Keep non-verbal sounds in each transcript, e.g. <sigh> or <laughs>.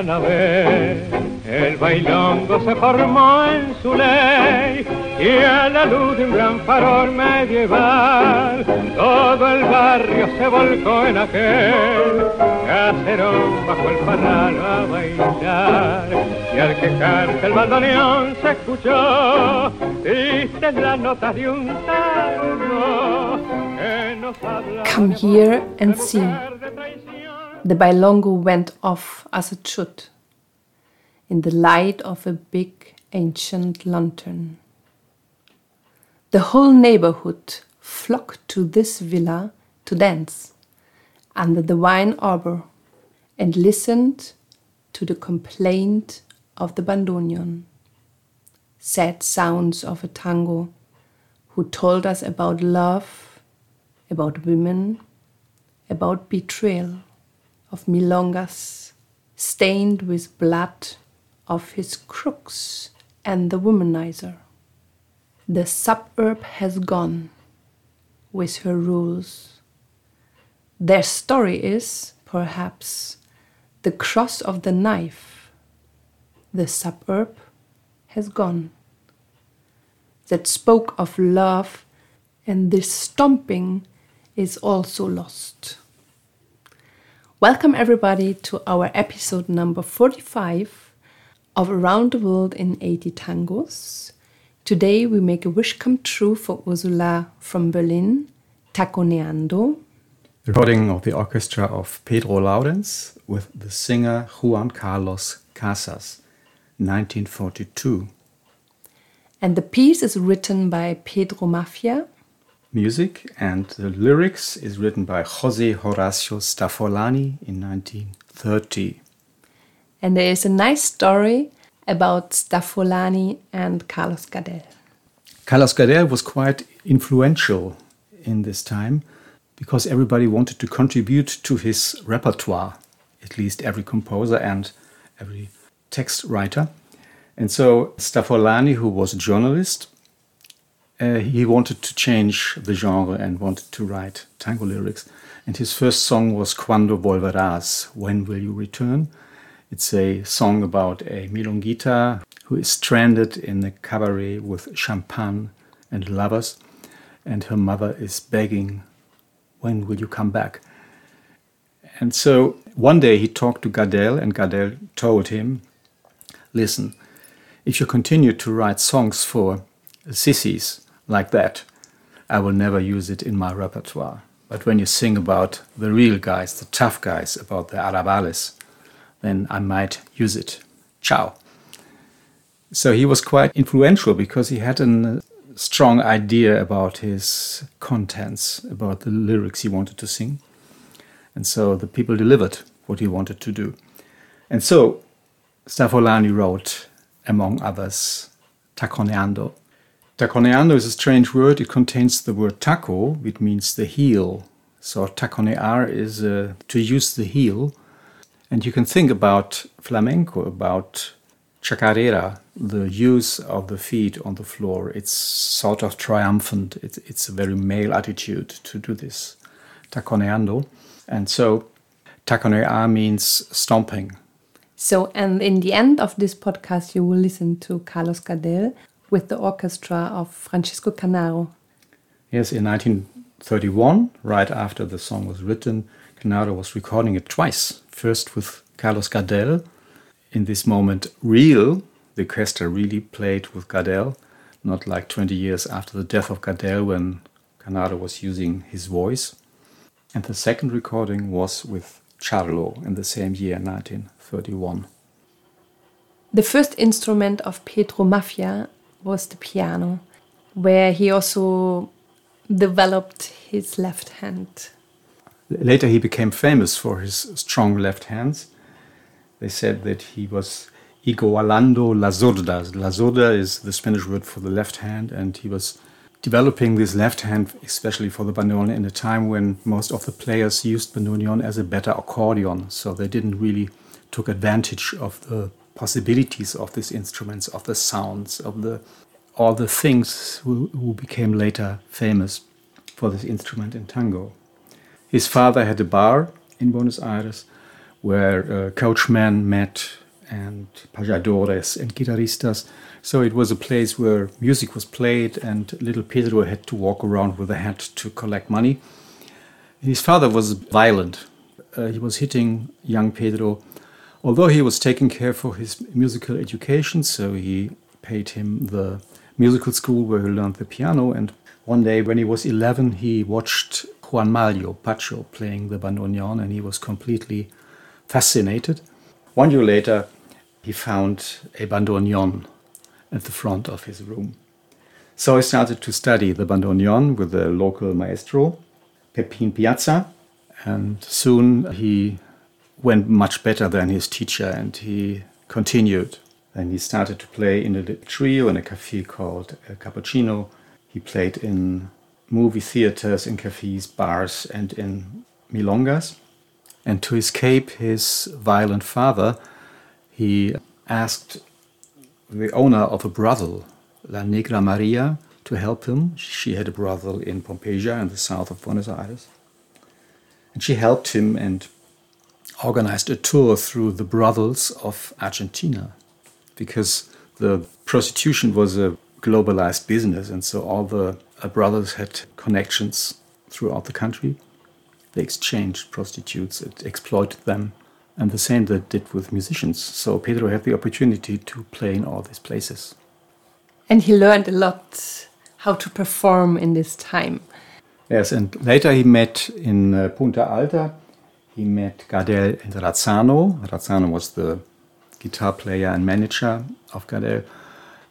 una vez. El bailongo se formó en su ley y a la luz de un gran farol medieval todo el barrio se volcó en aquel caserón bajo el parral a bailar y al quejarse el bandoneón se escuchó triste la nota de un tango que nos habla Come here and see. The bailongo went off as it should, in the light of a big ancient lantern. The whole neighborhood flocked to this villa to dance under the vine arbor and listened to the complaint of the bandoneon. Sad sounds of a tango who told us about love, about women, about betrayal, of milongas stained with blood of his crooks and the womanizer. The suburb has gone with her rules. Their story is, perhaps, the cross of the knife. The suburb has gone. That spoke of love, and this stomping is also lost. Welcome, everybody, to our episode number 45 of Around the World in 80 Tangos. Today, we make a wish come true for Ursula from Berlin, Taconeando. Recording of the orchestra of Pedro Laurenz with the singer Juan Carlos Casas, 1942. And the piece is written by Pedro Maffia. Music and the lyrics is written by Jose Horacio Staffolani in 1930. And there is a nice story about Staffolani and Carlos Gardel. Carlos Gardel was quite influential in this time because everybody wanted to contribute to his repertoire, at least every composer and every text writer. And so Staffolani, who was a journalist, uh, he wanted to change the genre and wanted to write tango lyrics. And his first song was Cuando Volverás, When Will You Return? It's a song about a milonguita who is stranded in a cabaret with champagne and lovers, and her mother is begging, When will you come back? And so one day he talked to Gardel, and Gardel told him, Listen, if you continue to write songs for sissies like that, I will never use it in my repertoire. But when you sing about the real guys, the tough guys, about the Arrabales, then I might use it. Ciao. So he was quite influential because he had a strong idea about his contents, about the lyrics he wanted to sing. And so the people delivered what he wanted to do. And so Staffolani wrote, among others, Taconeando. Taconeando is a strange word. It contains the word taco, which means the heel. So taconear is uh, to use the heel. And you can think about flamenco, about chacarera, the use of the feet on the floor. It's sort of triumphant. It's, it's a very male attitude to do this, taconeando. And so taconear means stomping. So, and in the end of this podcast, you will listen to Carlos Gardel with the orchestra of Francisco Canaro. Yes, in 1931, right after the song was written, Canaro was recording it twice. First with Carlos Gardel. In this moment, real, the orchestra really played with Gardel, not like 20 years after the death of Gardel when Canaro was using his voice. And the second recording was with Charlo in the same year, 1931. The first instrument of Pedro Maffia was the piano, where he also developed his left hand. Later, he became famous for his strong left hands. They said that he was igualando la zurda. La zurda is the Spanish word for the left hand, and he was developing this left hand, especially for the bandoneon, in a time when most of the players used bandoneon as a better accordion. So they didn't really took advantage of the possibilities of these instruments, of the sounds, of the all the things who, who became later famous for this instrument in tango. His father had a bar in Buenos Aires where uh, coachmen met and payadores and guitarristas. So it was a place where music was played, and little Pedro had to walk around with a hat to collect money. His father was violent. Uh, he was hitting young Pedro, although he was taking care for his musical education. So he paid him the musical school where he learned the piano. And one day, when he was 11, he watched Juan Maglio Pacho playing the bandoneon, and he was completely fascinated. One year later, he found a bandoneon at the front of his room. So I started to study the bandoneon with the local maestro, Pepin Piazza, and soon he went much better than his teacher and he continued. And he started to play in a little trio in a cafe called Cappuccino. He played in movie theaters, in cafes, bars, and in milongas. And to escape his violent father, he asked the owner of a brothel, La Negra Maria, to help him. She had a brothel in Pompeya in the south of Buenos Aires. And she helped him and organized a tour through the brothels of Argentina because the prostitution was a globalized business, and so all the uh, brothers had connections throughout the country. They exchanged prostitutes, it exploited them, and the same they did with musicians. So Pedro had the opportunity to play in all these places. And he learned a lot how to perform in this time. Yes, and later he met in uh, Punta Alta, he met Gardel and Razzano. Razzano was the guitar player and manager of Gardel.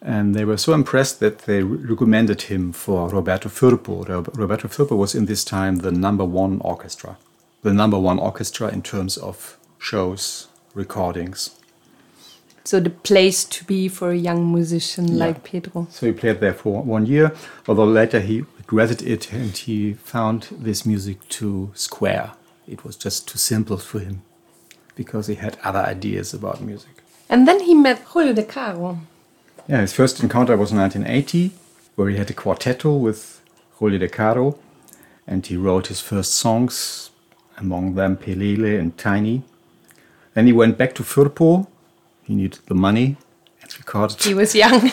And they were so impressed that they recommended him for Roberto Firpo. Roberto Firpo was in this time the number one orchestra, the number one orchestra in terms of shows, recordings. So the place to be for a young musician yeah. like Pedro. So he played there for one year, although later he regretted it and he found this music too square. It was just too simple for him because he had other ideas about music. And then he met Julio De Caro. Yeah, his first encounter was in 1980, where he had a quartetto with Julio De Caro, and he wrote his first songs, among them Pelele and Tiny. Then he went back to Firpo. He needed the money and recorded. He was young.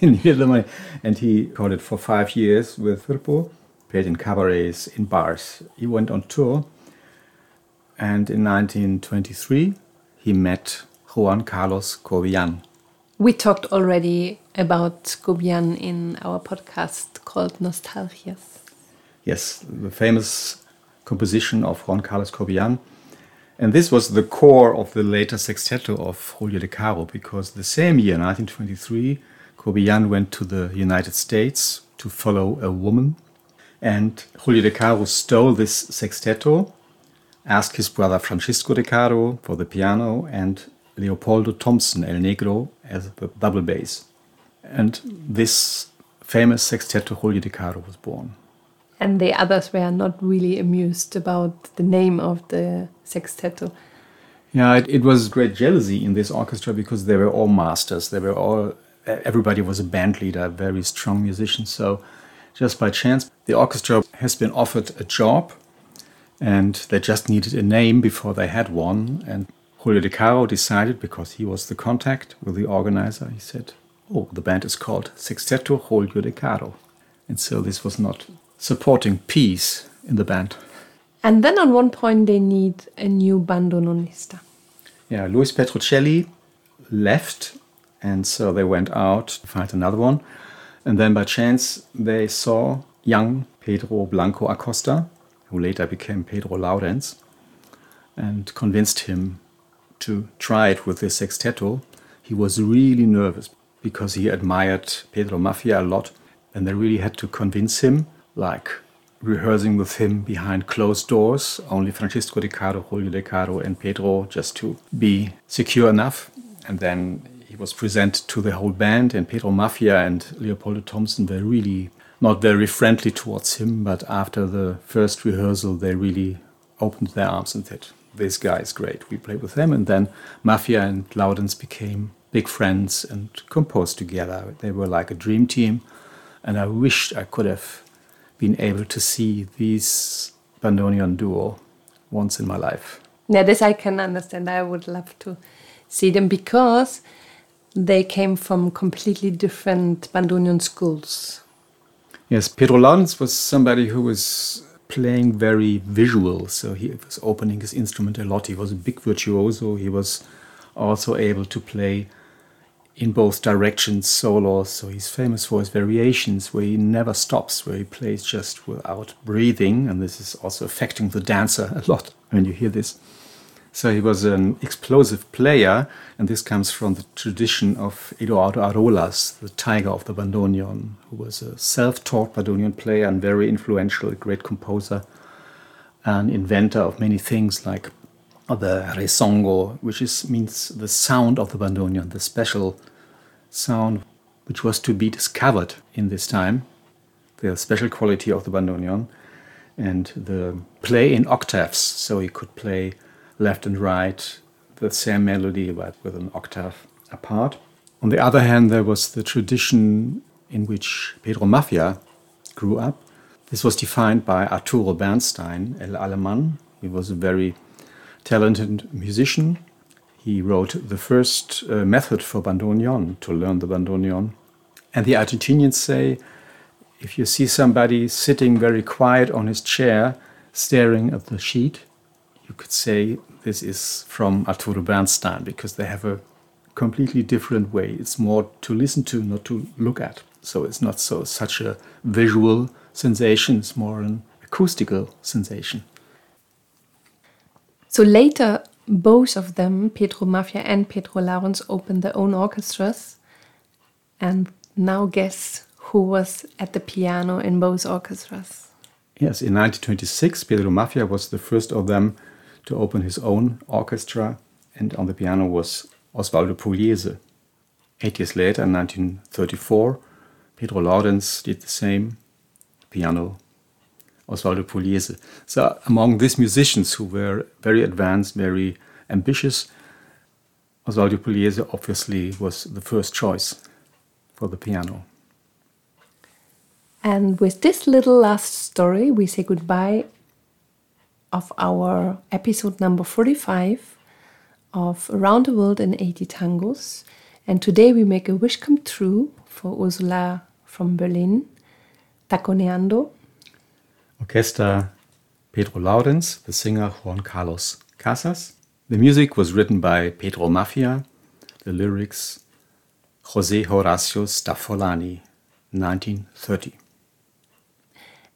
he needed the money. And he recorded <laughs> <laughs> for five years with Firpo, played in cabarets, in bars. He went on tour. And in 1923, he met Juan Carlos Cobian. We talked already about Cobian in our podcast called Nostalgias. Yes, the famous composition of Juan Carlos Cobian and this was the core of the later sexteto of Julio De Caro, because the same year, 1923, Cobian went to the United States to follow a woman. And Julio De Caro stole this sexteto, asked his brother Francisco De Caro for the piano, and Leopoldo Thompson, El Negro, as the double bass. And this famous sexteto, Julio De Caro, was born and the others were not really amused about the name of the sexteto. Yeah, it, it, was great jealousy in this orchestra because they were all masters. They were all, everybody was a band leader, very strong musicians. So, just by chance, the orchestra has been offered a job and they just needed a name before they had one. And Julio De Caro decided, because he was the contact with the organizer, he said, Oh, the band is called Sexteto Julio De Caro. And so this was not supporting peace in the band. And then at one point they need a new bandonista. Yeah, Luis Petruccelli left, and so they went out to find another one. And then by chance they saw young Pedro Blanco Acosta, who later became Pedro Laurenz, and convinced him to try it with this sexteto. He was really nervous because he admired Pedro Maffia a lot, and they really had to convince him like rehearsing with him behind closed doors, only Francisco De Caro, Julio De Caro, and Pedro, just to be secure enough. And then he was presented to the whole band, and Pedro Maffia and Leopoldo Thompson were really not very friendly towards him, but after the first rehearsal, they really opened their arms and said, This guy is great. We play with him. And then Maffia and Laurenz became big friends and composed together. They were like a dream team. And I wished I could have been able to see this bandoneon duo once in my life. Yeah, this I can understand. I would love to see them because they came from completely different bandoneon schools. Yes, Pedro Laurenz was somebody who was playing very visual, so he was opening his instrument a lot. He was a big virtuoso. He was also able to play in both directions solos. So he's famous for his variations where he never stops, where he plays just without breathing. And this is also affecting the dancer <laughs> a lot when you hear this. So he was an explosive player, and this comes from the tradition of Eduardo Arolas, the tiger of the bandoneon, who was a self taught bandoneon player and very influential, a great composer, and inventor of many things like the rezongo, which is, means the sound of the bandoneon, the special sound which was to be discovered in this time, the special quality of the bandoneon, and the play in octaves, so he could play left and right the same melody but with an octave apart. On the other hand, there was the tradition in which Pedro Maffia grew up. This was defined by Arturo Bernstein, El Aleman. He was a very talented musician. He wrote the first uh, method for bandoneon to learn the bandoneon. And the Argentinians say if you see somebody sitting very quiet on his chair, staring at the sheet, you could say this is from Arturo Bernstein because they have a completely different way. It's more to listen to, not to look at. So it's not so such a visual sensation, it's more an acoustical sensation. So later, both of them, Pedro Maffia and Pedro Laurenz, opened their own orchestras. And now guess who was at the piano in both orchestras? Yes, in 1926, Pedro Maffia was the first of them to open his own orchestra, and on the piano was Osvaldo Pugliese. Eight years later, in 1934, Pedro Laurenz did the same piano, Osvaldo Pugliese. So, among these musicians who were very advanced, very ambitious, Osvaldo Pugliese obviously was the first choice for the piano. And with this little last story, we say goodbye of our episode number 45 of Around the World in 80 Tangos. And today we make a wish come true for Ursula from Berlin, Taconeando. Orchestra Pedro Laurenz, the singer Juan Carlos Casas. The music was written by Pedro Maffia, the lyrics Jose Horacio Staffolani, 1930.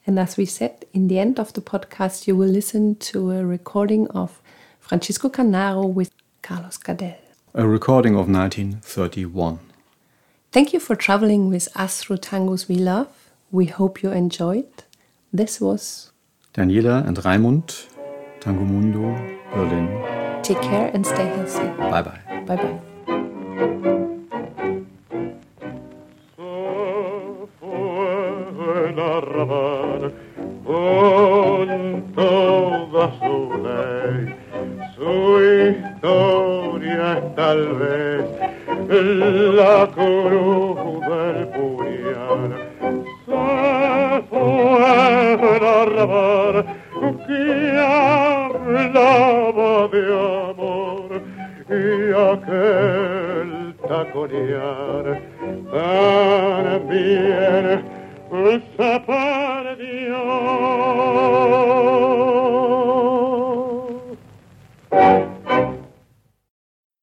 And as we said, in the end of the podcast, you will listen to a recording of Francisco Canaro with Carlos Gardel. A recording of 1931. Thank you for traveling with us through tangos we love. We hope you enjoyed. This was Daniela and Raimund, Tango Mundo, Berlin. Take care and stay healthy. Bye bye. Bye bye.